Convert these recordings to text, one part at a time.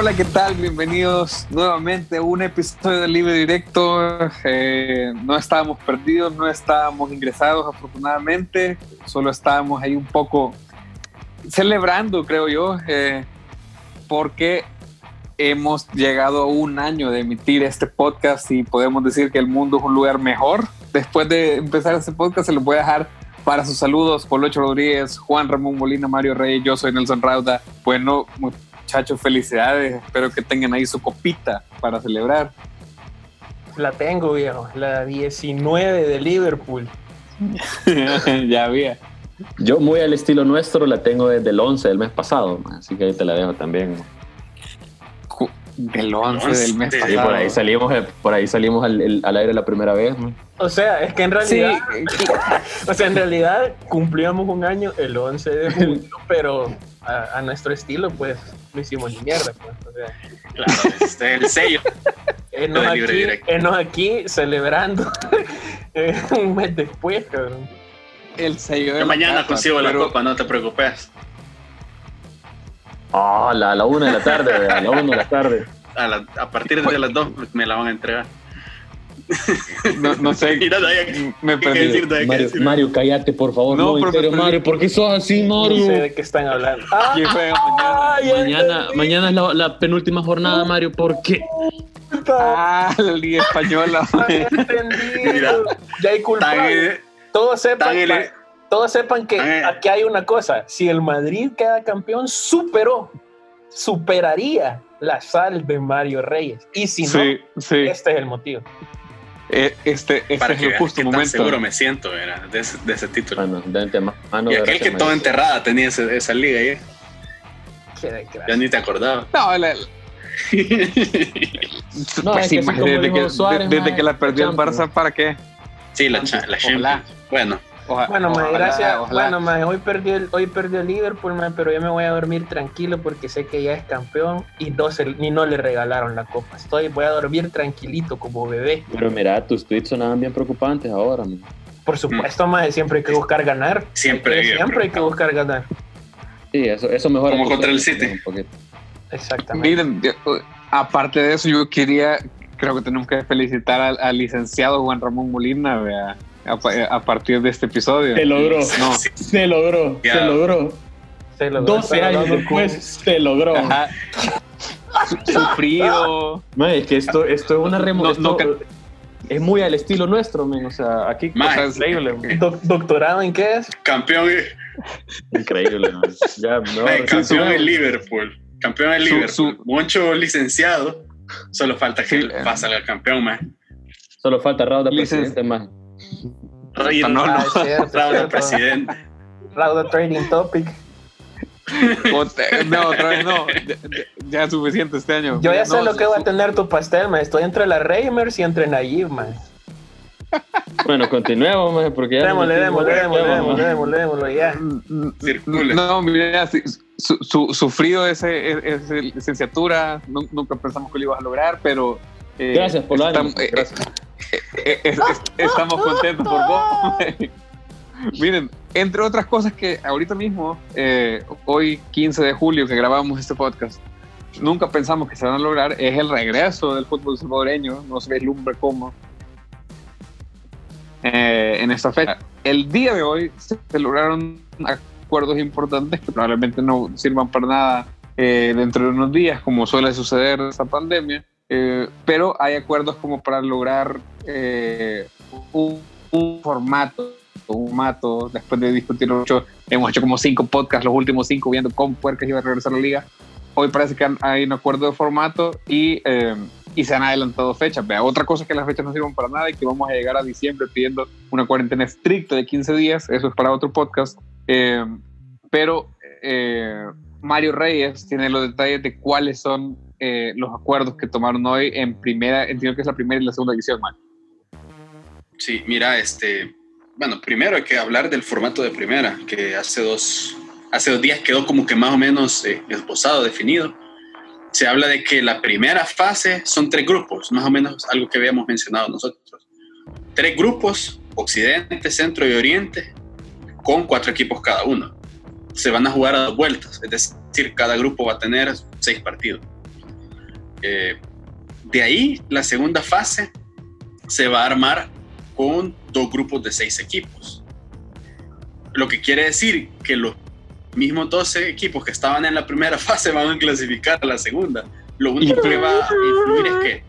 Hola, ¿qué tal? Bienvenidos nuevamente a un episodio de Libre Directo. Eh, no estábamos perdidos, no estábamos ingresados afortunadamente, solo estábamos ahí un poco celebrando, creo yo, eh, porque hemos llegado a un año de emitir este podcast y podemos decir que el mundo es un lugar mejor. Después de empezar este podcast, se lo voy a dejar para sus saludos, Polocho Rodríguez, Juan Ramón Molina, Mario Rey, yo soy Nelson Rauda. Bueno, muchachos, felicidades. Espero que tengan ahí su copita para celebrar. La tengo, viejo. La 19 de Liverpool. ya había. Yo muy al estilo nuestro la tengo desde el 11 del mes pasado, así que ahí te la dejo también. Del 11 del mes pasado. Sí, por ahí salimos, eh, por ahí salimos al, al aire la primera vez. O sea, es que en realidad, o sea, en realidad cumplíamos un año el 11 de julio, pero a, nuestro estilo, pues, no hicimos ni mierda, pues. O sea, claro, este es el sello. Enos aquí, enos aquí celebrando un mes después, cabrón. El sello de Yo mañana consigo la copa, no te preocupes. Ah, a la una de la tarde, a la una de la tarde. A, a partir de las dos me la van a entregar. No, no sé. Mira, me perdí. Mario, Mario, cállate, por favor. No, no pero, Mario, ¿por qué sos así, Mario? No sé de qué están hablando. Ah, mañana, mañana, es la, la, penúltima jornada, Mario. ¿Por qué? Ah, la Liga Española. Mira, ya hay culpa. Todos sepan, que, todos sepan que aquí hay una cosa. Si el Madrid queda campeón, superó, superaría la sal de Mario Reyes. Y si no, este es el motivo. Eh, este, este es el justo momento. seguro me siento era, de, ese, de, ese, título. Mano, y aquel que toda enterrada tenía esa liga ahí. Ya ni te acordaba. No, la, no, pues sí, desde, que, Suárez, desde que la perdió el Barça, ¿para qué? Sí, la, la Champions. Bueno, bueno, gracias. Bueno, hoy perdió el, hoy perdió el Liverpool, pero yo me voy a dormir tranquilo porque sé que ya es campeón y no, ni no le regalaron la copa. Estoy, voy a dormir tranquilito como bebé. Pero mira, tus tweets sonaban bien preocupantes ahora, Por supuesto, mm. siempre hay que buscar ganar. Siempre, siempre hay que buscar ganar. Sí, eso, eso mejora. Como contra el City. Exactamente. Miren, aparte de eso, yo quería, creo que tenemos que felicitar al, licenciado Juan Ramón Molina, vea a, partir de este episodio. Se logró. Se logró. Se logró. Se logró. 12 años después se logró. Sufrido. es que esto, esto es una remoción. es muy al estilo nuestro, men. O sea, aquí es increíble. ¿Doctorado en qué es? Campeón. Increíble, Ya, campeón en Liverpool. Campeón en Liverpool. Mucho licenciado. Solo falta que sí, pase al campeón, man. Solo falta Raúl de presidente, más. No, no, no. Raúl presidente. Raúl Training Topic. no, otra vez no. Ya, es suficiente este año. Yo ya sé lo que va a tener tu pastel, man. Estoy entre la Reimers y entre Nayib, man. Bueno, continuemos, man, porque ya. Démosle, démosle, démosle, démosle, démosle, ya. Circule. No, mira, su, su, sufrido ese, ese, licenciatura, nunca pensamos que lo ibas a lograr, pero. Eh, Gracias por lo ánimo. Eh, Gracias. Eh, eh, estamos contentos por vos. Miren, entre otras cosas que ahorita mismo, eh, hoy 15 de julio que grabamos este podcast, nunca pensamos que se van a lograr, es el regreso del fútbol salvadoreño, no se vislumbra cómo, en esta fecha. El día de hoy se lograron acuerdos importantes que probablemente no sirvan para nada dentro de unos días, como suele suceder esta pandemia, eh, pero hay acuerdos como para lograr eh, un, formato, un formato, después de discutir mucho, hemos hecho como cinco podcasts, los últimos cinco, viendo cómo Puercas iba a regresar a la liga. Hoy parece que hay un acuerdo de formato y, eh, y se han adelantado fechas. Vea, otra cosa es que las fechas no sirven para nada y que vamos a llegar a diciembre pidiendo una cuarentena estricta de 15 días, eso es para otro podcast. pero Mario Reyes tiene los detalles de cuáles son eh, los acuerdos que tomaron hoy en primera, entiendo que es la primera y la segunda edición, Mario. Sí, mira, este, bueno, primero hay que hablar del formato de primera, que hace dos, hace dos días quedó como que más o menos eh, esbozado, definido. Se habla de que la primera fase son tres grupos, más o menos algo que habíamos mencionado nosotros. Tres grupos, Occidente, Centro y Oriente, con cuatro equipos cada uno. Se van a jugar a dos vueltas, es decir, cada grupo va a tener seis partidos. Eh, de ahí, la segunda fase se va a armar con dos grupos de seis equipos. Lo que quiere decir que los mismos 12 equipos que estaban en la primera fase van a clasificar a la segunda. Lo único que va a influir es que...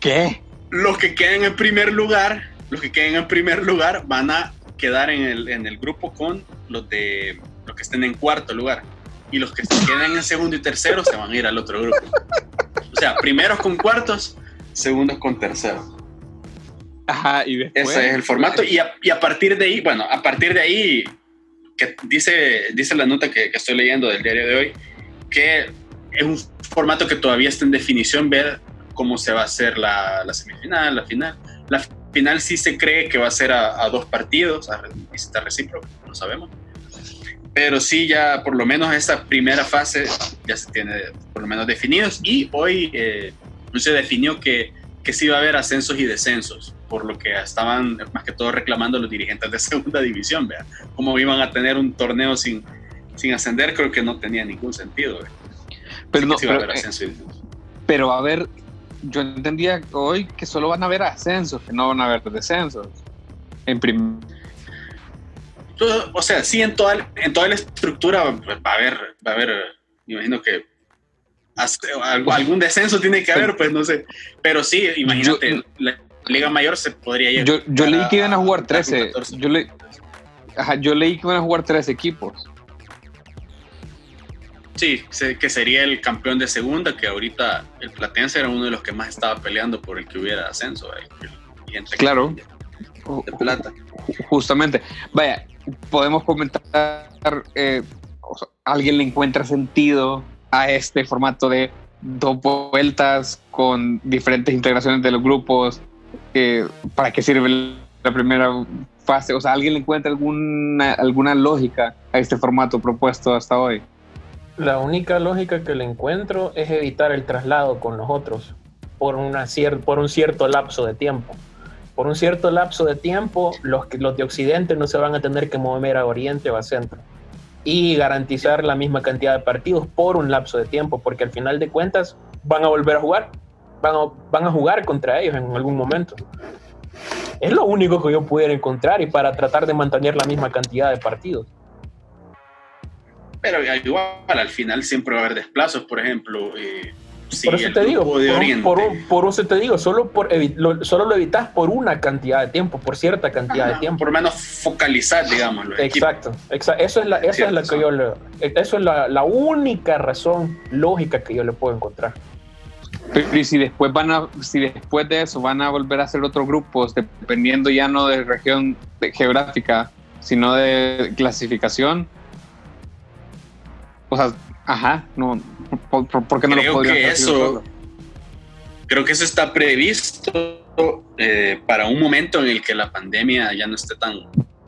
¿Qué? Los que queden en primer lugar, los que queden en primer lugar van a quedar en el, en el grupo con los de los que estén en cuarto lugar. Y los que queden en segundo y tercero se van a ir al otro grupo. O sea, primeros con cuartos, segundos con terceros. Ajá, y después. Ese es el formato. Y a, y a, partir de ahí, bueno, a partir de ahí, que dice, dice la nota que, que, estoy leyendo del diario de hoy, que es un formato que todavía está en definición, ver cómo se va a hacer la, la semifinal, la final. La final sí se cree que va a ser a, a dos partidos, a visita recíproca, no sabemos. Pero sí, ya por lo menos esta primera fase ya se tiene por lo menos definidos. Y hoy eh, se definió que, que sí va a haber ascensos y descensos, por lo que estaban más que todo reclamando los dirigentes de segunda división, ¿vea? Cómo iban a tener un torneo sin, sin ascender, creo que no tenía ningún sentido. Pero, no, pero, a eh, pero a ver, yo entendía hoy que solo van a haber ascensos, que no van a haber descensos. En primer o sea, sí, en toda, en toda la estructura va a haber, va a haber, me imagino que algún descenso tiene que haber, pues no sé. Pero sí, imagínate, la Liga Mayor se podría ir. Yo, yo leí que iban a jugar 13. Yo, le, yo leí que iban a jugar 13 equipos. Sí, que sería el campeón de segunda, que ahorita el Platense era uno de los que más estaba peleando por el que hubiera ascenso. claro. De plata. Justamente. Vaya, podemos comentar, eh, ¿alguien le encuentra sentido a este formato de dos vueltas con diferentes integraciones de los grupos? ¿Para qué sirve la primera fase? O sea, ¿alguien le encuentra alguna, alguna lógica a este formato propuesto hasta hoy? La única lógica que le encuentro es evitar el traslado con los otros por, una por un cierto lapso de tiempo por un cierto lapso de tiempo, los, los de Occidente no se van a tener que mover a Oriente o a Centro. Y garantizar la misma cantidad de partidos por un lapso de tiempo, porque al final de cuentas van a volver a jugar. Van a, van a jugar contra ellos en algún momento. Es lo único que yo pudiera encontrar y para tratar de mantener la misma cantidad de partidos. Pero igual al final siempre va a haber desplazos, por ejemplo. Eh, por eso te digo, por, eso te digo, solo, por lo, solo lo evitas por una cantidad de tiempo, por cierta cantidad de tiempo. Por lo menos focalizar, digamos. Exacto, exacto, eso es la, eso es la que yo le, eso es la, la, única razón lógica que yo le puedo encontrar. Pero y si después van a, si después de eso van a volver a hacer otros grupos, dependiendo ya no de región geográfica, sino de clasificación, o sea, Ajá, no, ¿por, qué no creo lo que eso Creo que eso está previsto eh, para un momento en el que la pandemia ya no esté tan,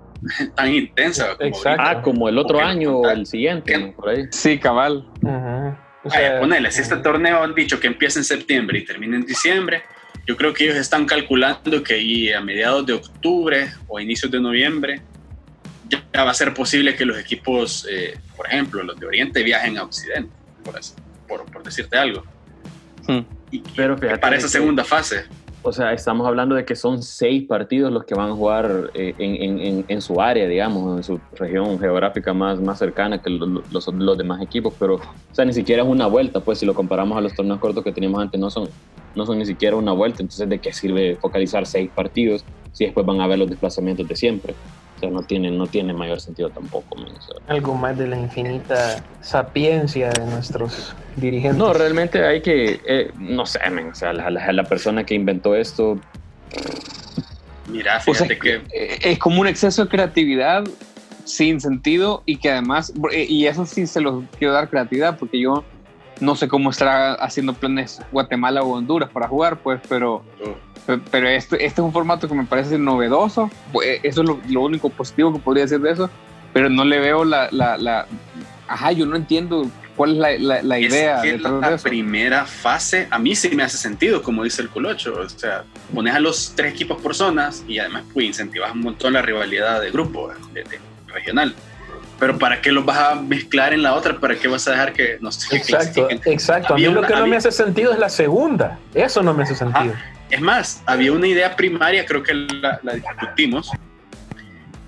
tan intensa. Como ah, como el otro año o el siguiente, por ahí. Sí, cabal. o sea, ponele, si este torneo han dicho que empieza en septiembre y termina en diciembre, yo creo que ellos están calculando que a mediados de octubre o inicios de noviembre ya va a ser posible que los equipos, eh, por ejemplo, los de Oriente viajen a Occidente, por, por, decirte algo. Hmm. Pero para esa segunda fase. O sea, estamos hablando de que son seis partidos los que van a jugar eh, en, en, en, su área, digamos, en su región geográfica más, más cercana que los, los, los, demás equipos, pero, o sea, ni siquiera es una vuelta, pues si lo comparamos a los torneos cortos que teníamos antes, no son, no son ni siquiera una vuelta, entonces, ¿de qué sirve focalizar seis partidos si después van a ver los desplazamientos de siempre? No tiene, no tiene mayor sentido tampoco. Algo más de la infinita sapiencia de nuestros dirigentes. No, realmente hay que, eh, no sé, o sea, la, persona que inventó esto... Mira, fíjate que... Eh, es como un exceso de creatividad sin sentido y que además, eh, y eso sí se los quiero dar creatividad porque yo no sé cómo estará haciendo planes Guatemala o Honduras para jugar, pues, pero... Oh pero este, este es un formato que me parece novedoso. Pues, eso es lo, único positivo que podría decir de eso. Pero no le veo la. la, la ajá, yo no entiendo cuál es la, la, idea. Es que la primera fase, a mí sí me hace sentido, como dice el Colocho. O sea, pones a los tres equipos por zonas y además pues, incentivas un montón la rivalidad de grupo, de, regional. pero ¿para qué los vas a mezclar en la otra? ¿Para qué vas a dejar que no sé? Exacto, exacto. a mí lo que no me hace sentido es la segunda. Eso no me hace sentido. Es más, había una idea primaria, creo que la, discutimos,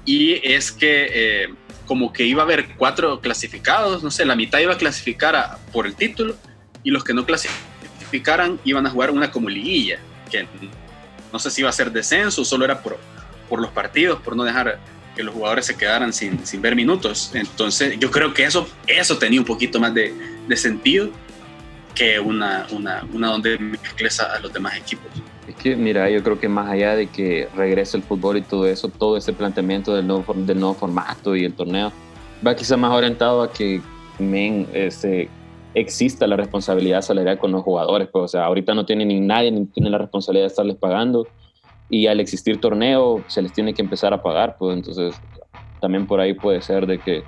y es que eh, como que iba a haber cuatro clasificados, no sé, la mitad iba a clasificar por el título y los que no clasificaran iban a jugar una como liguilla, que no sé si iba a ser descenso, solo era por, por los partidos, por no dejar que los jugadores se quedaran sin, ver minutos. Entonces yo creo que eso, eso tenía un poquito más de sentido que una, una, una donde mezcles a, los demás equipos. Es que, mira, yo creo que más allá de que regrese el fútbol y todo eso, todo ese planteamiento del nuevo, del nuevo formato y el torneo, va quizá más orientado a que men, este, exista la responsabilidad salarial con los jugadores. Pues, o sea, ahorita no tiene ni nadie ni tiene la responsabilidad de estarles pagando y al existir torneo se les tiene que empezar a pagar. Pues entonces, también por ahí puede ser de que,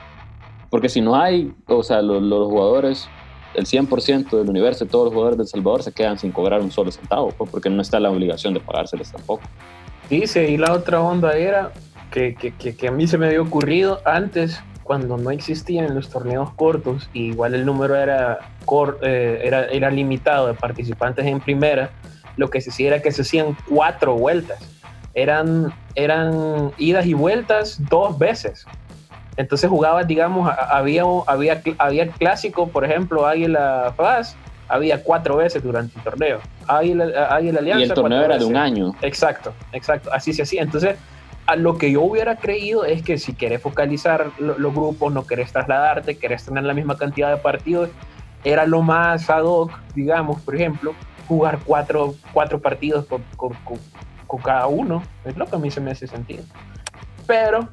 porque si no hay, o sea, los, los jugadores el 100% del universo, todos los jugadores de El Salvador se quedan sin cobrar un solo centavo, pues, porque no está la obligación de pagárseles tampoco. Dice, y la otra onda era que, que, que, a mí se me había ocurrido antes, cuando no existían los torneos cortos, y igual el número era, eh, era, era limitado de participantes en primera, lo que se hacía era que se hacían cuatro vueltas. Eran, eran idas y vueltas dos veces. Entonces jugabas, digamos, había, había, había clásico, por ejemplo, Águila Faz, había cuatro veces durante el torneo. Águila, Alianza. Y el torneo era de un año. Exacto, exacto, así se hacía. Entonces, a lo que yo hubiera creído es que si querés focalizar los grupos, no querés trasladarte, querés tener la misma cantidad de partidos, era lo más ad hoc, digamos, por ejemplo, jugar cuatro, cuatro partidos con, con, con cada uno. Es lo que a mí se me hace sentido. Pero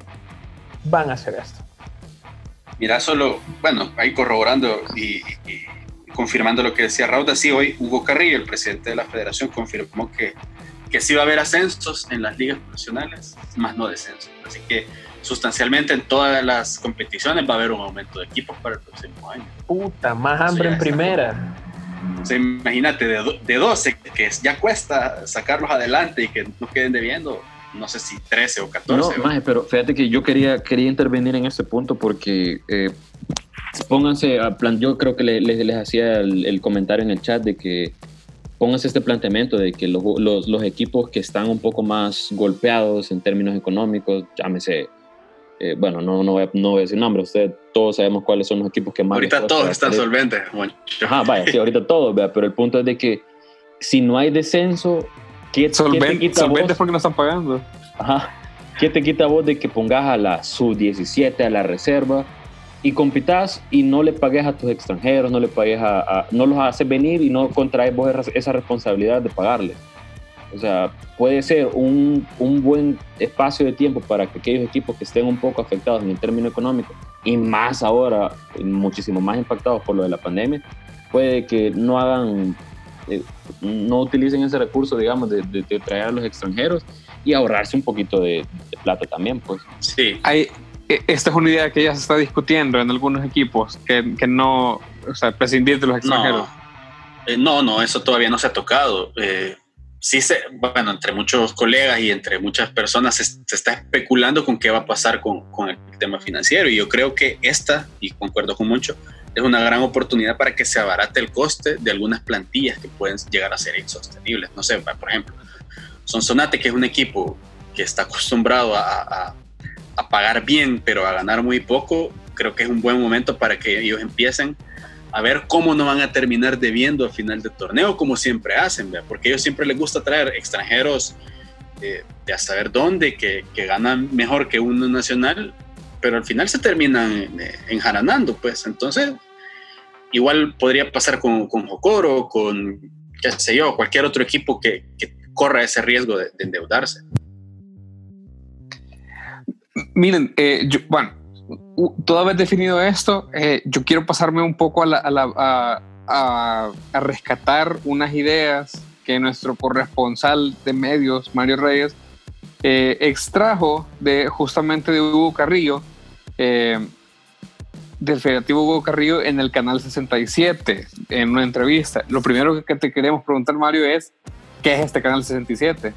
van a hacer esto. Mira, solo, bueno, ahí corroborando y, confirmando lo que decía Rauda, sí, hoy Hugo Carrillo, el presidente de la federación, confirmó que, que sí va a haber ascensos en las ligas profesionales, más no descensos. Así que sustancialmente en todas las competiciones va a haber un aumento de equipos para el próximo año. Puta, más hambre en primera. O sea, imagínate, de, de 12, que ya cuesta sacarlos adelante y que no queden debiendo, no sé si 13 o 14. No, pero fíjate que yo quería, quería intervenir en este punto porque eh, pónganse, a plan, yo creo que les, les hacía el, comentario en el chat de que pónganse este planteamiento de que los, los, equipos que están un poco más golpeados en términos económicos, llámese, eh, bueno, no, no, voy a, no voy a decir nombre, ustedes todos sabemos cuáles son los equipos que más... Ahorita todos están solventes. Ajá, vaya, sí, ahorita todos, pero el punto es de que si no hay descenso, ¿Qué, solventes porque no están pagando. Ajá. ¿Qué te quita vos de que pongas a la sub-17 a la reserva y compitas y no le pagues a tus extranjeros, no le pagues a, no los haces venir y no contraes vos esa responsabilidad de pagarles? O sea, puede ser un, un, buen espacio de tiempo para que aquellos equipos que estén un poco afectados en el término económico y más ahora, muchísimo más impactados por lo de la pandemia, puede que no hagan eh, no utilicen ese recurso, digamos, de, traer a los extranjeros y ahorrarse un poquito de, plata también, pues. Sí. Hay, e, esta es una idea que ya se está discutiendo en algunos equipos, que, que no, o sea, prescindir de los extranjeros. Eh, no, no, eso todavía no se ha tocado. Eh, sí se, bueno, entre muchos colegas y entre muchas personas se, se, está especulando con qué va a pasar con, con, el tema financiero y yo creo que esta, y concuerdo con mucho, es una gran oportunidad para que se abarate el coste de algunas plantillas que pueden llegar a ser insostenibles. No sé, por ejemplo, Sonsonate, que es un equipo que está acostumbrado a, a, pagar bien, pero a ganar muy poco, creo que es un buen momento para que ellos empiecen a ver cómo no van a terminar debiendo al final del torneo, como siempre hacen, porque a ellos siempre les gusta traer extranjeros eh, de a saber dónde, que, que ganan mejor que uno nacional, pero al final se terminan eh, enjaranando, pues. Entonces, igual podría pasar con, con Jocoro, con, qué sé yo, cualquier otro equipo que, corra ese riesgo de, endeudarse. Miren, eh, bueno, toda vez definido esto, eh, yo quiero pasarme un poco a, a, rescatar unas ideas que nuestro corresponsal de medios, Mario Reyes, eh, extrajo de justamente de Hugo Carrillo, del Federativo Hugo Carrillo en el canal 67, en una entrevista. Lo primero que te queremos preguntar, Mario, es, ¿qué es este canal 67?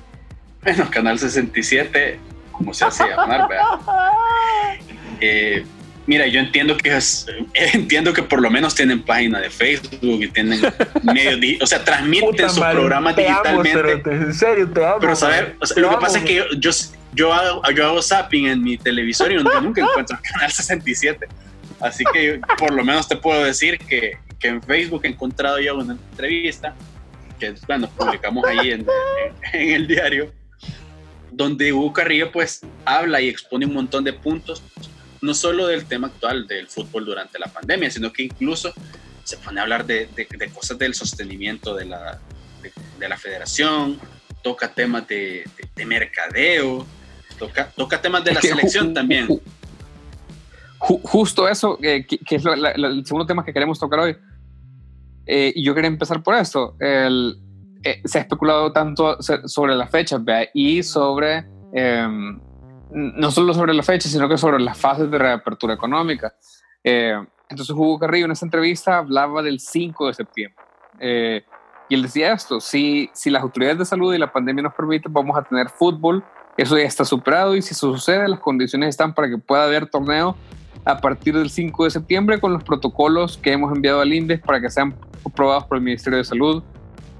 Bueno, canal 67, como se hace llamar, eh, Mira, yo entiendo que es, entiendo que por lo menos tienen página de Facebook y tienen medios, o sea, transmiten sus programas digitalmente. pero en serio, te amo. Pero saber, lo que pasa es que yo, yo, hago, yo hago zapping en mi televisor y nunca encuentro el canal 67. Así que por lo menos te puedo decir que, que en Facebook he encontrado yo una entrevista que, bueno, publicamos ahí en, en el diario, donde Hugo Carrillo pues habla y expone un montón de puntos no solo del tema actual del fútbol durante la pandemia, sino que incluso se pone a hablar de, cosas del sostenimiento de la, de, la federación, toca temas de, mercadeo, toca, toca temas de la selección también. Justo eso, que es el segundo tema que queremos tocar hoy. Eh, y yo quería empezar por esto. El, eh, se ha especulado tanto sobre la fecha y sobre em, no solo sobre la fecha, sino que sobre las fases de reapertura económica. Eh, entonces Hugo Carrillo en esa entrevista hablaba del 5 de septiembre. Eh, y él decía esto, si, si las autoridades de salud y la pandemia nos permiten, vamos a tener fútbol, eso ya está superado y si eso sucede, las condiciones están para que pueda haber torneo a partir del 5 de septiembre con los protocolos que hemos enviado al INDES para que sean aprobados por el Ministerio de Salud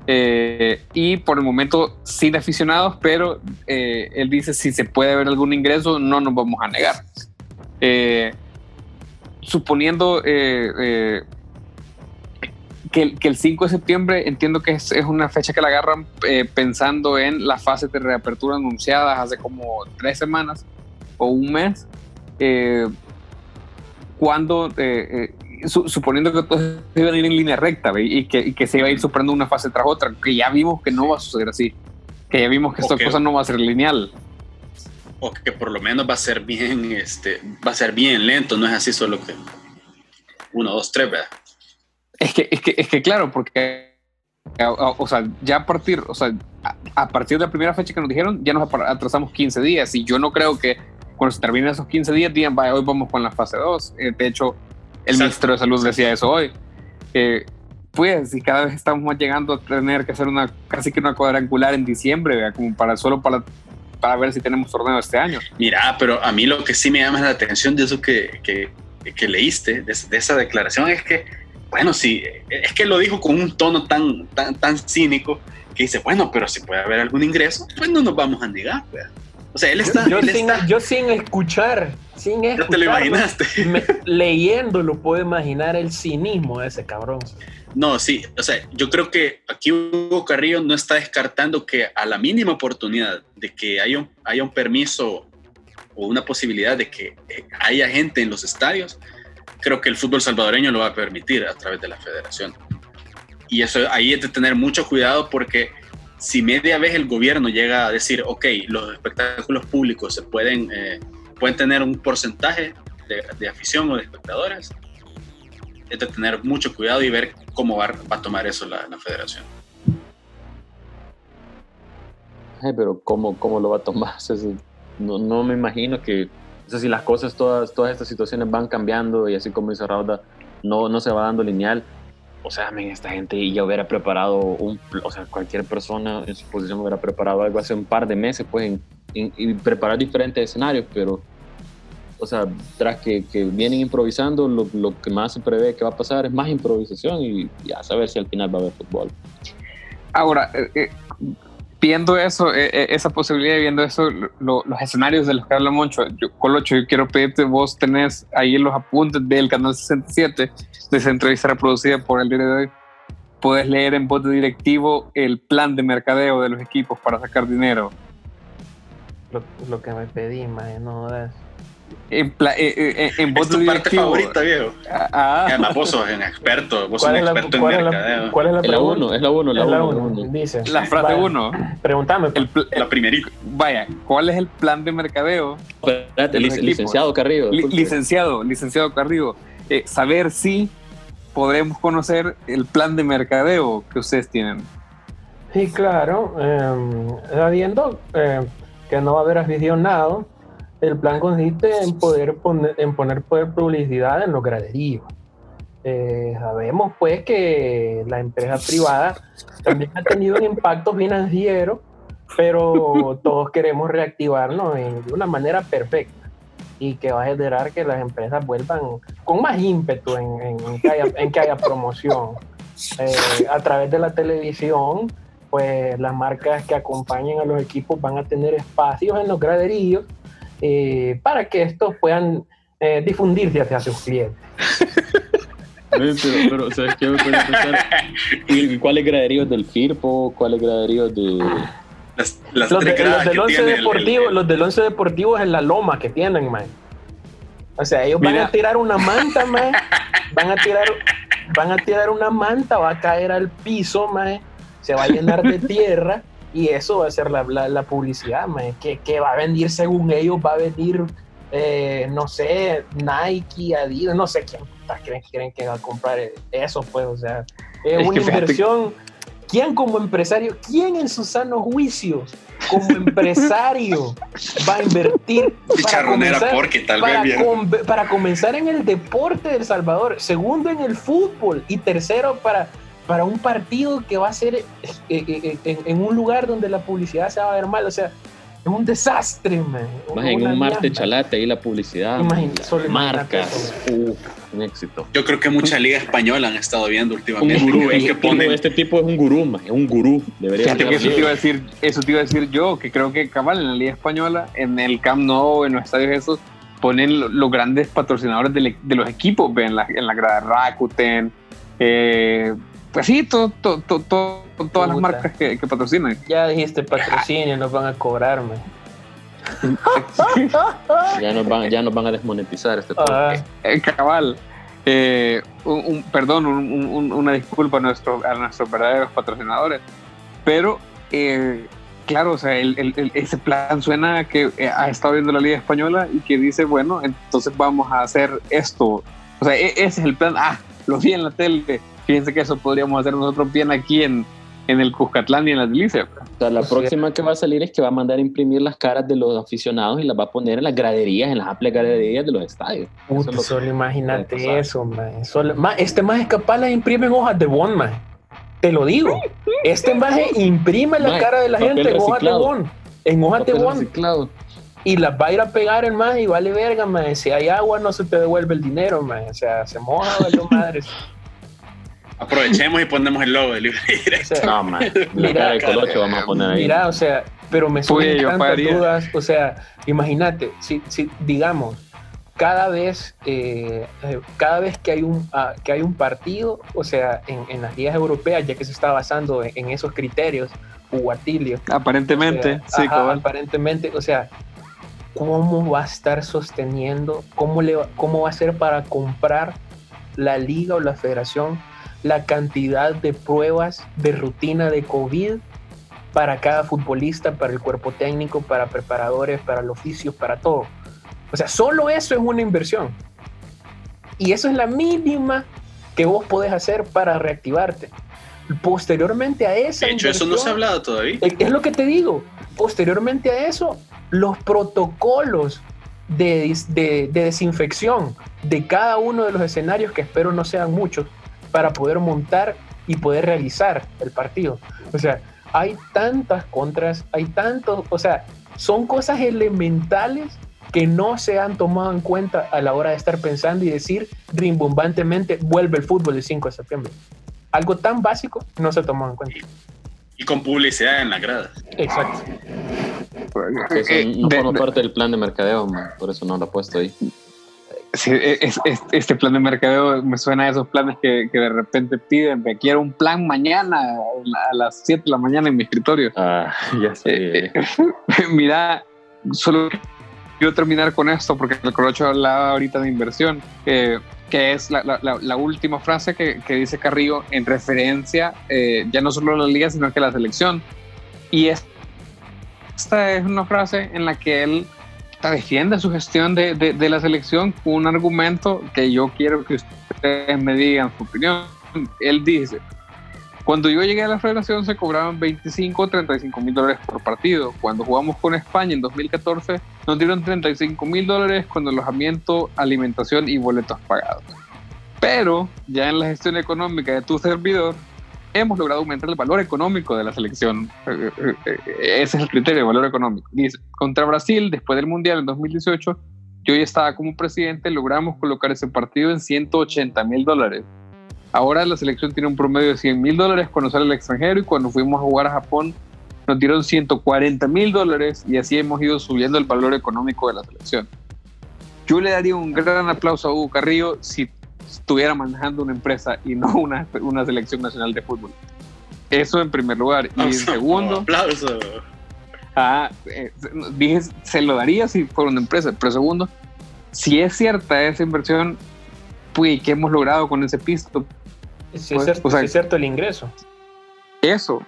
eh, y por el momento sin aficionados, pero eh, él dice si se puede ver algún ingreso, no nos vamos a negar. Eh, suponiendo que, que, el 5 de septiembre, entiendo que es, es una fecha que la agarran pensando en las fases de reapertura anunciadas hace como tres semanas o un mes. Cuando suponiendo que todo se iba a ir en línea recta y que, que, se iba a ir superando una fase tras otra, que ya vimos que no va a suceder así, que ya vimos que esta cosa no va a ser lineal. O que por lo menos va a ser bien, este, va a ser bien lento, no es así solo que uno, dos, tres, ¿verdad? Es que, es que, es que claro, porque, o, sea, ya a partir, o sea, a, partir de la primera fecha que nos dijeron, ya nos atrasamos 15 días y yo no creo que cuando se terminen esos 15 días digan, vaya, hoy vamos con la fase 2. Eh, de hecho, el ministro de Salud decía eso hoy. pues, y cada vez estamos llegando a tener que hacer una casi que una cuadrangular en diciembre, como para solo para, para ver si tenemos torneo este año. Mira, pero a mí lo que sí me llama la atención de eso que, que, que leíste, de, esa declaración, es que, bueno, sí, es que lo dijo con un tono tan, tan, tan cínico que dice, bueno, pero si puede haber algún ingreso, pues no nos vamos a negar, pues. O sea, él está. Yo, sin, yo sin, escuchar, sin escuchar. ¿No te lo imaginaste? leyendo lo puedo imaginar el cinismo de ese cabrón. No, sí, o sea, yo creo que aquí Hugo Carrillo no está descartando que a la mínima oportunidad de que haya un, haya un permiso o una posibilidad de que eh, haya gente en los estadios, creo que el fútbol salvadoreño lo va a permitir a través de la federación. Y eso ahí es de tener mucho cuidado porque si media vez el gobierno llega a decir, ok, los espectáculos públicos se pueden, eh, pueden tener un porcentaje de, afición o de espectadores, es de tener mucho cuidado y ver cómo va, a tomar eso la, federación. pero ¿cómo, ¿cómo lo va a tomar? no, no me imagino que, o si las cosas, todas, todas estas situaciones van cambiando y así como dice Rauda, no, no se va dando lineal, o sea, esta gente ya hubiera preparado o sea, cualquier persona en su posición hubiera preparado algo hace un par de meses, pues, y preparar diferentes escenarios, pero, o sea, tras que, vienen improvisando, lo, lo, que más se prevé que va a pasar es más improvisación y ya saber si al final va a haber fútbol. Ahora, eh, eh, viendo eso, eh, eh, esa posibilidad, viendo eso, los escenarios de los que habla Moncho, yo, Colocho, yo quiero pedirte, vos tenés ahí los apuntes del canal 67 de esa entrevista reproducida por el día de hoy. Puedes leer en voz de directivo el plan de mercadeo de los equipos para sacar dinero. Lo, que me pedí, más no en, eh, eh, eh, en voz es tu parte favorita, viejo. Ah. Además, vos sos un experto, vos sos un experto en mercadeo. ¿Cuál es la pregunta? Es la 1, es la 1. Dice. La frase 1. Pregúntame. la primerita. Vaya, ¿cuál es el plan de mercadeo? Espérate, licenciado Carrillo. licenciado, licenciado Carrillo. saber si podremos conocer el plan de mercadeo que ustedes tienen. Sí, claro. Eh, sabiendo que no va a haber aficionado el plan consiste en poder poner, en poner poder publicidad en los graderíos. Eh, sabemos pues que la empresa privada también ha tenido un impacto financiero, pero todos queremos reactivarnos de una manera perfecta. y que va a generar que las empresas vuelvan con más ímpetu en, que, haya, promoción. Eh, a través de la televisión, pues las marcas que acompañen a los equipos van a tener espacios en los graderillos eh, para que estos puedan eh, difundirse hacia sus clientes. pero, pero ¿sabes qué? ¿Y cuáles graderíos del FIRPO? ¿Cuáles graderíos de...? Las, los, del once deportivo, los del once deportivo es en la loma que tienen, man. O sea, ellos van a tirar una manta, man. Van a tirar, van a tirar una manta, va a caer al piso, man. Se va a llenar de tierra y eso va a ser la, la, publicidad, man. Que, que, va a venir, según ellos, va a venir, eh, no sé, Nike, Adidas, no sé quién creen, creen que va a comprar eso, pues. O sea, es, una inversión. ¿Quién como empresario, quién en sus sanos juicios como empresario va a invertir para comenzar, para, comenzar en el deporte del Salvador, segundo en el fútbol y tercero para, para un partido que va a ser eh, eh, eh, en, un lugar donde la publicidad se va a ver mal? O sea, es un desastre, man. en un Marte Chalate ahí la publicidad. Imagínate, marcas. un éxito. Yo creo que mucha liga española han estado viendo últimamente. Un gurú, que este tipo es un gurú, es un gurú. Debería eso, te iba a decir, eso te iba a decir yo, que creo que cabal en la liga española, en el Camp Nou, en los estadios esos, ponen los grandes patrocinadores de, los equipos, en la, en la grada Rakuten, eh, pues sí, todo, todo, todas las marcas que, patrocinan. Ya dijiste patrocinio, nos van a cobrarme. ya, nos van, ya nos van a desmonetizar este ah. eh, cabal. Eh, un, perdón, una disculpa a, nuestro, a nuestros verdaderos patrocinadores. Pero, eh, claro, o sea, ese plan suena que ha estado viendo la Liga Española y que dice, bueno, entonces vamos a hacer esto. O sea, e, ese es el plan. Ah, lo vi en la tele Fíjense que eso podríamos hacer nosotros bien aquí en, en el Cuscatlán y en las delicias. O sea, la próxima que va a salir es que va a mandar a imprimir las caras de los aficionados y las va a poner en las graderías, en las amplias graderías de los estadios. solo imagínate eso, man. este más es capaz de imprimir hojas de bond, man. Te lo digo. Este más imprime la cara de la gente en hojas de bond. En hojas de bond. Y las va a ir a pegar en más y vale verga, man. Si hay agua no se te devuelve el dinero, man. O sea, se moja, vale madres. Aprovechemos y ponemos el logo de libre directo. no, man. Mira, el colocho vamos a poner ahí. Mira, o sea, pero me surgen tantas dudas. O sea, imagínate, si, si digamos, cada vez, eh, eh, cada vez que hay un ah, que hay un partido, o sea, en, en, las ligas europeas, ya que se está basando en, esos criterios, Uguatilio. Aparentemente, sí, aparentemente, o sea, ¿cómo va a estar sosteniendo? ¿Cómo, le, ¿Cómo va a ser para comprar la liga o la federación la cantidad de pruebas de rutina de COVID para cada futbolista, para el cuerpo técnico, para preparadores, para el oficio, para todo. O sea, solo eso es una inversión. Y eso es la mínima que vos podés hacer para reactivarte. Posteriormente a eso. De hecho, eso no se ha hablado todavía. Es lo que te digo. Posteriormente a eso, los protocolos de, de, de desinfección de cada uno de los escenarios, que espero no sean muchos, para poder montar y poder realizar el partido. O sea, hay tantas contras, hay tantos, o sea, son cosas elementales que no se han tomado en cuenta a la hora de estar pensando y decir rimbombantemente vuelve el fútbol el 5 de septiembre. Algo tan básico no se ha tomado en cuenta. Y con publicidad en la grada. Exacto. Eso no forma parte del plan de mercadeo, por eso no lo he puesto ahí. Sí, e, es, este plan de mercadeo me suena a esos planes que, que de repente piden, me quiero un plan mañana a las 7 de la mañana en mi escritorio. Ah, ya sé. Eh, eh, mira, solo quiero terminar con esto porque el Corocho hablaba ahorita de inversión, que es la, la, la, última frase que, que, dice Carrillo en referencia eh, ya no solo a la liga, sino que a la selección. Y es, esta es una frase en la que él defiende su gestión de, de, la selección con un argumento que yo quiero que ustedes me digan su opinión. Él dice, cuando yo llegué a la federación se cobraban 25 o 35 mil dólares por partido. Cuando jugamos con España en 2014 nos dieron 35 mil dólares con alojamiento, alimentación y boletos pagados. Pero ya en la gestión económica de tu servidor hemos logrado aumentar el valor económico de la selección. Eh, eh, eh, ese es el criterio, el valor económico. Dice, contra Brasil, después del Mundial en 2018, yo ya estaba como presidente, logramos colocar ese partido en 180 mil dólares. Ahora la selección tiene un promedio de 100 mil dólares cuando sale al extranjero y cuando fuimos a jugar a Japón nos dieron 140 mil dólares y así hemos ido subiendo el valor económico de la selección. Yo le daría un gran aplauso a Hugo Carrillo si estuviera manejando una empresa y no una, una selección nacional de fútbol. Eso en primer lugar. Y en segundo... Aplauso. Ah, eh, dije, se lo daría si fuera una empresa, pero segundo, si es cierta esa inversión, pues, ¿qué hemos logrado con ese pisto? Si es, pues, cierto, el ingreso. Eso,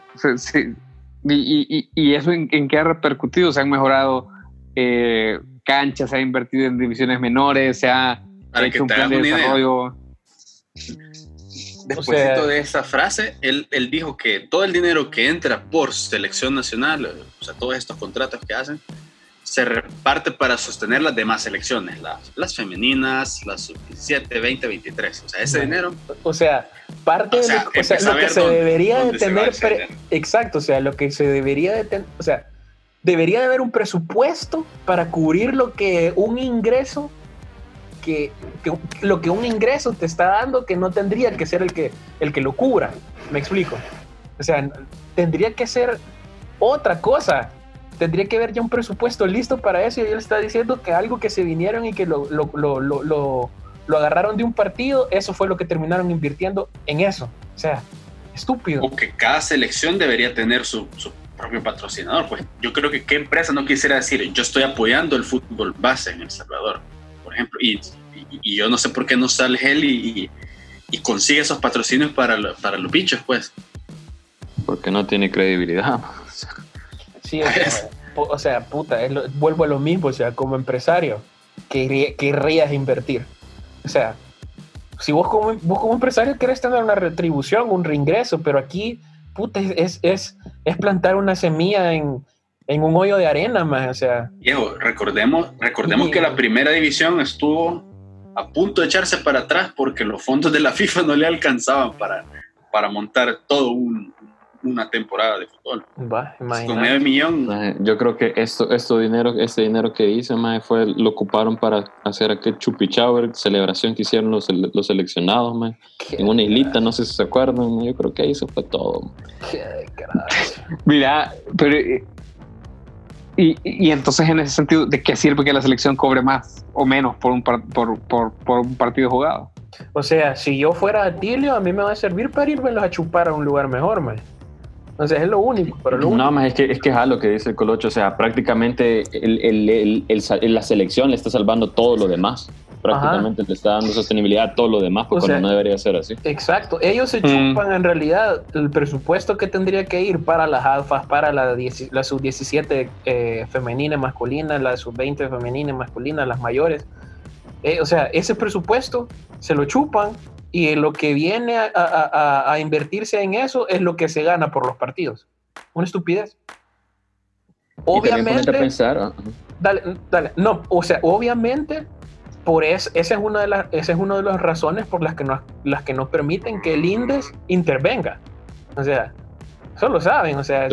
y, y, eso en, qué ha repercutido, se han mejorado eh, canchas, se ha invertido en divisiones menores, se ha hecho un plan de desarrollo. Después de esa frase, él, él, dijo que todo el dinero que entra por selección nacional, o sea, todos estos contratos que hacen, se reparte para sostener las demás selecciones, las, las femeninas, las sub-17, 20, 23. O sea, ese dinero. O sea, parte de lo, que se debería de tener. Exacto, o sea, lo que se debería de tener. O sea, debería de haber un presupuesto para cubrir lo que un ingreso que, lo que un ingreso te está dando que no tendría que ser el que, el que lo cubra. Me explico. O sea, tendría que ser otra cosa. Tendría que haber ya un presupuesto listo para eso y él está diciendo que algo que se vinieron y que lo, lo, lo, lo, lo agarraron de un partido, eso fue lo que terminaron invirtiendo en eso. O sea, estúpido. O que cada selección debería tener su, su propio patrocinador. Pues yo creo que qué empresa no quisiera decir, yo estoy apoyando el fútbol base en El Salvador por ejemplo, y, y, yo no sé por qué no sale él y, y consigue esos patrocinios para, para los bichos, pues. Porque no tiene credibilidad. Sí, o sea, puta, vuelvo a lo mismo, o sea, como empresario, que querrías invertir. O sea, si vos como, vos como empresario querés tener una retribución, un reingreso, pero aquí, puta, es, es, es plantar una semilla en, en un hoyo de arena, más, o sea. Viejo, recordemos, recordemos que la primera división estuvo a punto de echarse para atrás porque los fondos de la FIFA no le alcanzaban para, para montar todo una temporada de fútbol. Con medio millón. Yo creo que esto, esto dinero, este dinero que hice, más fue, lo ocuparon para hacer aquel chupichauer, celebración que hicieron los, los seleccionados, más en una islita, no sé si se acuerdan, yo creo que ahí se fue todo. Qué Mira, pero eh, y, entonces, en ese sentido, ¿de qué sirve que la selección cobre más o menos por un, por, por, por un partido jugado? O sea, si yo fuera a Tilio, a mí me va a servir para irme a chupar a un lugar mejor, man. Entonces es lo único. Pero no, más es que, es que es algo que dice el Colocho. O sea, prácticamente el, el, la selección le está salvando todo lo demás prácticamente le está dando sostenibilidad a todo lo demás, porque no debería ser así. Exacto, ellos se mm. chupan en realidad el presupuesto que tendría que ir para las alfas, para la, la sub-17 eh, femenina masculina, la sub-20 femenina masculina, las mayores. Eh, o sea, ese presupuesto se lo chupan y lo que viene a, invertirse en eso es lo que se gana por los partidos. Una estupidez. Obviamente. Pensar, dale, dale. No, o sea, obviamente por eso, esa es una de las, esa es una de las razones por las que nos, las que nos permiten que el INDES intervenga. O sea, solo saben, o sea,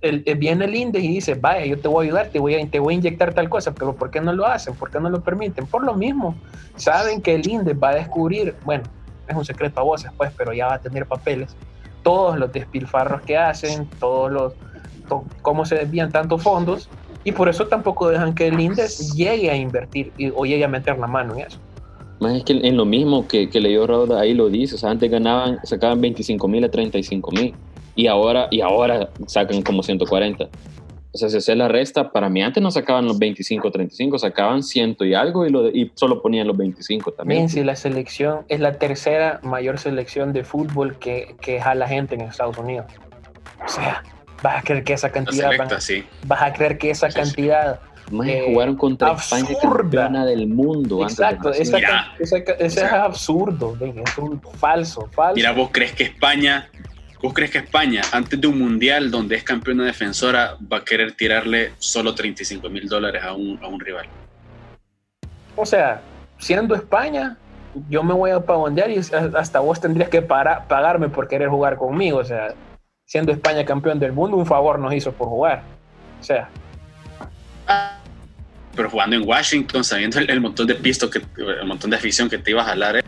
el, viene el INDES y dice, vaya, yo te voy a ayudar, te voy a, te voy a inyectar tal cosa, pero ¿por qué no lo hacen? ¿Por qué no lo permiten? Por lo mismo, saben que el INDES va a descubrir, bueno, es un secreto a voces, pues, pero ya va a tener papeles, todos los despilfarros que hacen, todos los, cómo se desvían tantos fondos, y por eso tampoco dejan que el INDES llegue a invertir o llegue a meter la mano en eso. Más es que en lo mismo que, que leyó Raúl ahí lo dice, o sea, antes ganaban, sacaban 25 mil a 35 mil y ahora, y ahora sacan como 140. O sea, si se la resta, para mí antes no sacaban los 25 35, sacaban ciento y algo y, lo y solo ponían los 25 también. si la selección es la tercera mayor selección de fútbol que, que jala gente en Estados Unidos. O sea, vas a creer que esa cantidad. Vas a creer que esa cantidad. Eh, jugaron contra absurda. España campeona del mundo. Exacto, esa, es absurdo, es un falso, falso. Mira, vos crees que España, vos crees que España, antes de un mundial donde es campeona defensora, va a querer tirarle solo 35 mil dólares a un, a un rival. O sea, siendo España, yo me voy a pagondear y hasta vos tendrías que pagarme por querer jugar conmigo. O sea, siendo España campeón del mundo, un favor nos hizo por jugar. O sea. pero jugando en Washington, sabiendo el, montón de pisto, que, el montón de afición que te iba a jalar, eh.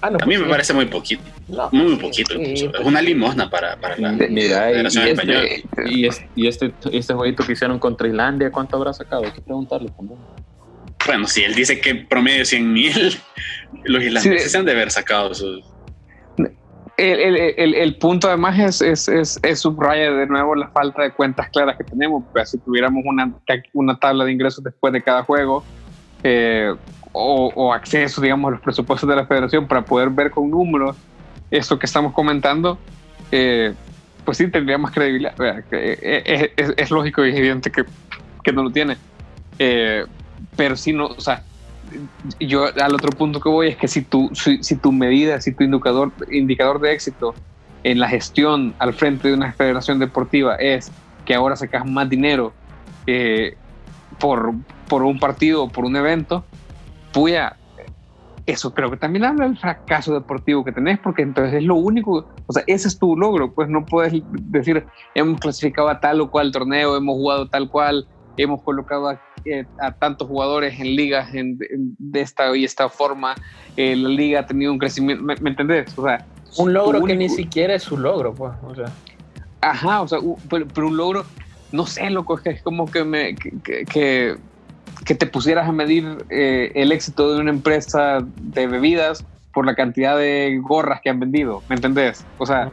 ah, a mí pues me parece muy poquito. muy, poquito. es una limosna para, para la Mira, Federación y, este, Española. Y, este, y este, este jueguito que hicieron contra Islandia, ¿cuánto habrá sacado? Hay que preguntarle también. Bueno, si él dice que promedio 100 mil, los islandeses se han de haber sacado sus el, el, el, punto además es, es, es, es, subraya de nuevo la falta de cuentas claras que tenemos. Pues, si tuviéramos una, una tabla de ingresos después de cada juego eh, o, o, acceso, digamos, a los presupuestos de la federación para poder ver con números eso que estamos comentando, eh, pues sí tendría más credibilidad. Eh, es, lógico y evidente que, que no lo tiene. pero si no, o sea, yo al otro punto que voy es que si tu, si, tu medida, si tu indicador, indicador de éxito en la gestión al frente de una federación deportiva es que ahora sacas más dinero eh, por, por un partido o por un evento, puya, eso creo que también habla del fracaso deportivo que tenés, porque entonces es lo único, o sea, ese es tu logro, pues no puedes decir, hemos clasificado a tal o cual torneo, hemos jugado tal cual, hemos colocado a, eh, tantos jugadores en ligas de esta y esta forma, eh, la liga ha tenido un crecimiento, ¿me, entendés? O sea, un logro que ni siquiera es su logro, pues, o sea. Ajá, o sea, pero, un logro, no sé, loco, es que es como que, me, que, que, te pusieras a medir eh, el éxito de una empresa de bebidas por la cantidad de gorras que han vendido, ¿me entendés? O sea,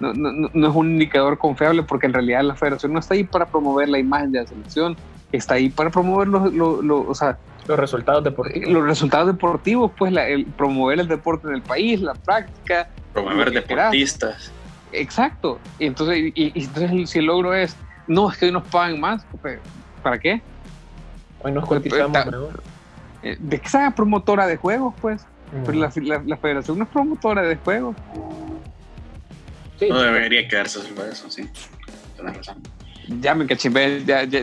no, no, no, es un indicador confiable porque en realidad la federación no está ahí para promover la imagen de la selección, está ahí para promover los, los, o sea, los resultados deportivos. Los resultados deportivos, pues el, promover el deporte en el país, la práctica. Promover deportistas. Exacto. Y entonces, y, entonces si el logro es, no, es que hoy nos pagan más, pues, ¿para qué? Hoy nos cotizamos eh, De que sea promotora de juegos, pues. Pero la, la, federación no es promotora de juegos no debería quedarse sobre eso, sí. Ya me cachimbé, ya, ya,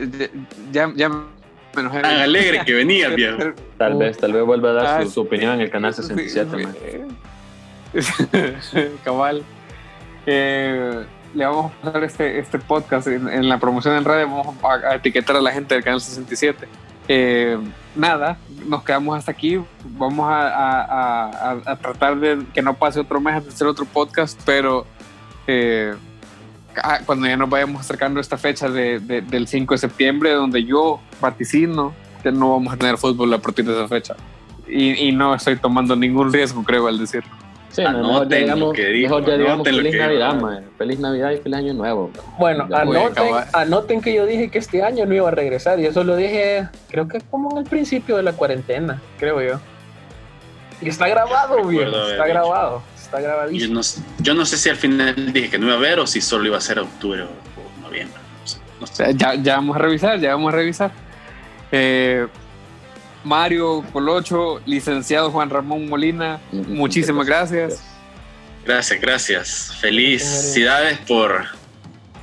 ya, ya me enojé. Tan alegre que venía, viejo. Tal vez, tal vez vuelva a dar su, ah, opinión en el canal 67. Cabal. Eh, le vamos a pasar este, este podcast en, la promoción en radio, vamos a, etiquetar a la gente del canal 67. Eh, nada, nos quedamos hasta aquí. Vamos a, a, a, tratar de que no pase otro mes de hacer otro podcast, pero eh, ah, cuando ya nos vayamos acercando a esta fecha de, del 5 de septiembre, donde yo vaticino que no vamos a tener fútbol a partir de esa fecha. Y, no estoy tomando ningún riesgo, creo, al decirlo. Sí, mejor ya digamos, mejor ya digamos feliz Navidad, feliz Navidad y feliz Año Nuevo. Bueno, anoten, anoten, que yo dije que este año no iba a regresar y eso lo dije, creo que como en el principio de la cuarentena, creo yo. Y está grabado, bien, está grabado está grabadísimo. Yo no, sé si al final dije que no iba a ver o si solo iba a ser octubre o, noviembre. Ya, ya, vamos a revisar, ya vamos a revisar. Eh, Mario Colocho, licenciado Juan Ramón Molina, muchísimas gracias. Gracias, gracias. Felicidades por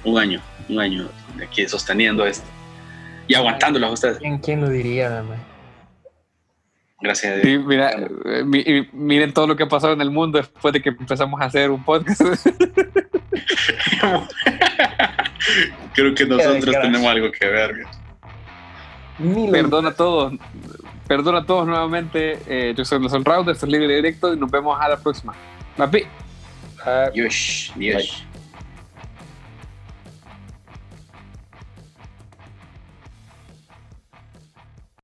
un año, un año de aquí sosteniendo esto y aguantándolo a ustedes. ¿Quién lo diría, mamá? Gracias. Sí, mira, eh, miren todo lo que ha pasado en el mundo después de que empezamos a hacer un podcast. Creo que nosotros tenemos algo que ver. Perdona a todos. Perdona a todos nuevamente. Eh, yo soy Nelson Raúl, esto es Libre Directo y nos vemos a la próxima. Papi. Dios, Dios.